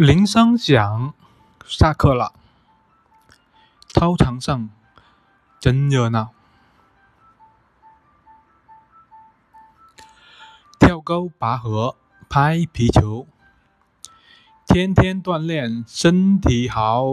铃声响下课了。操场上真热闹。跳高拔河拍皮球。天天锻炼身体好。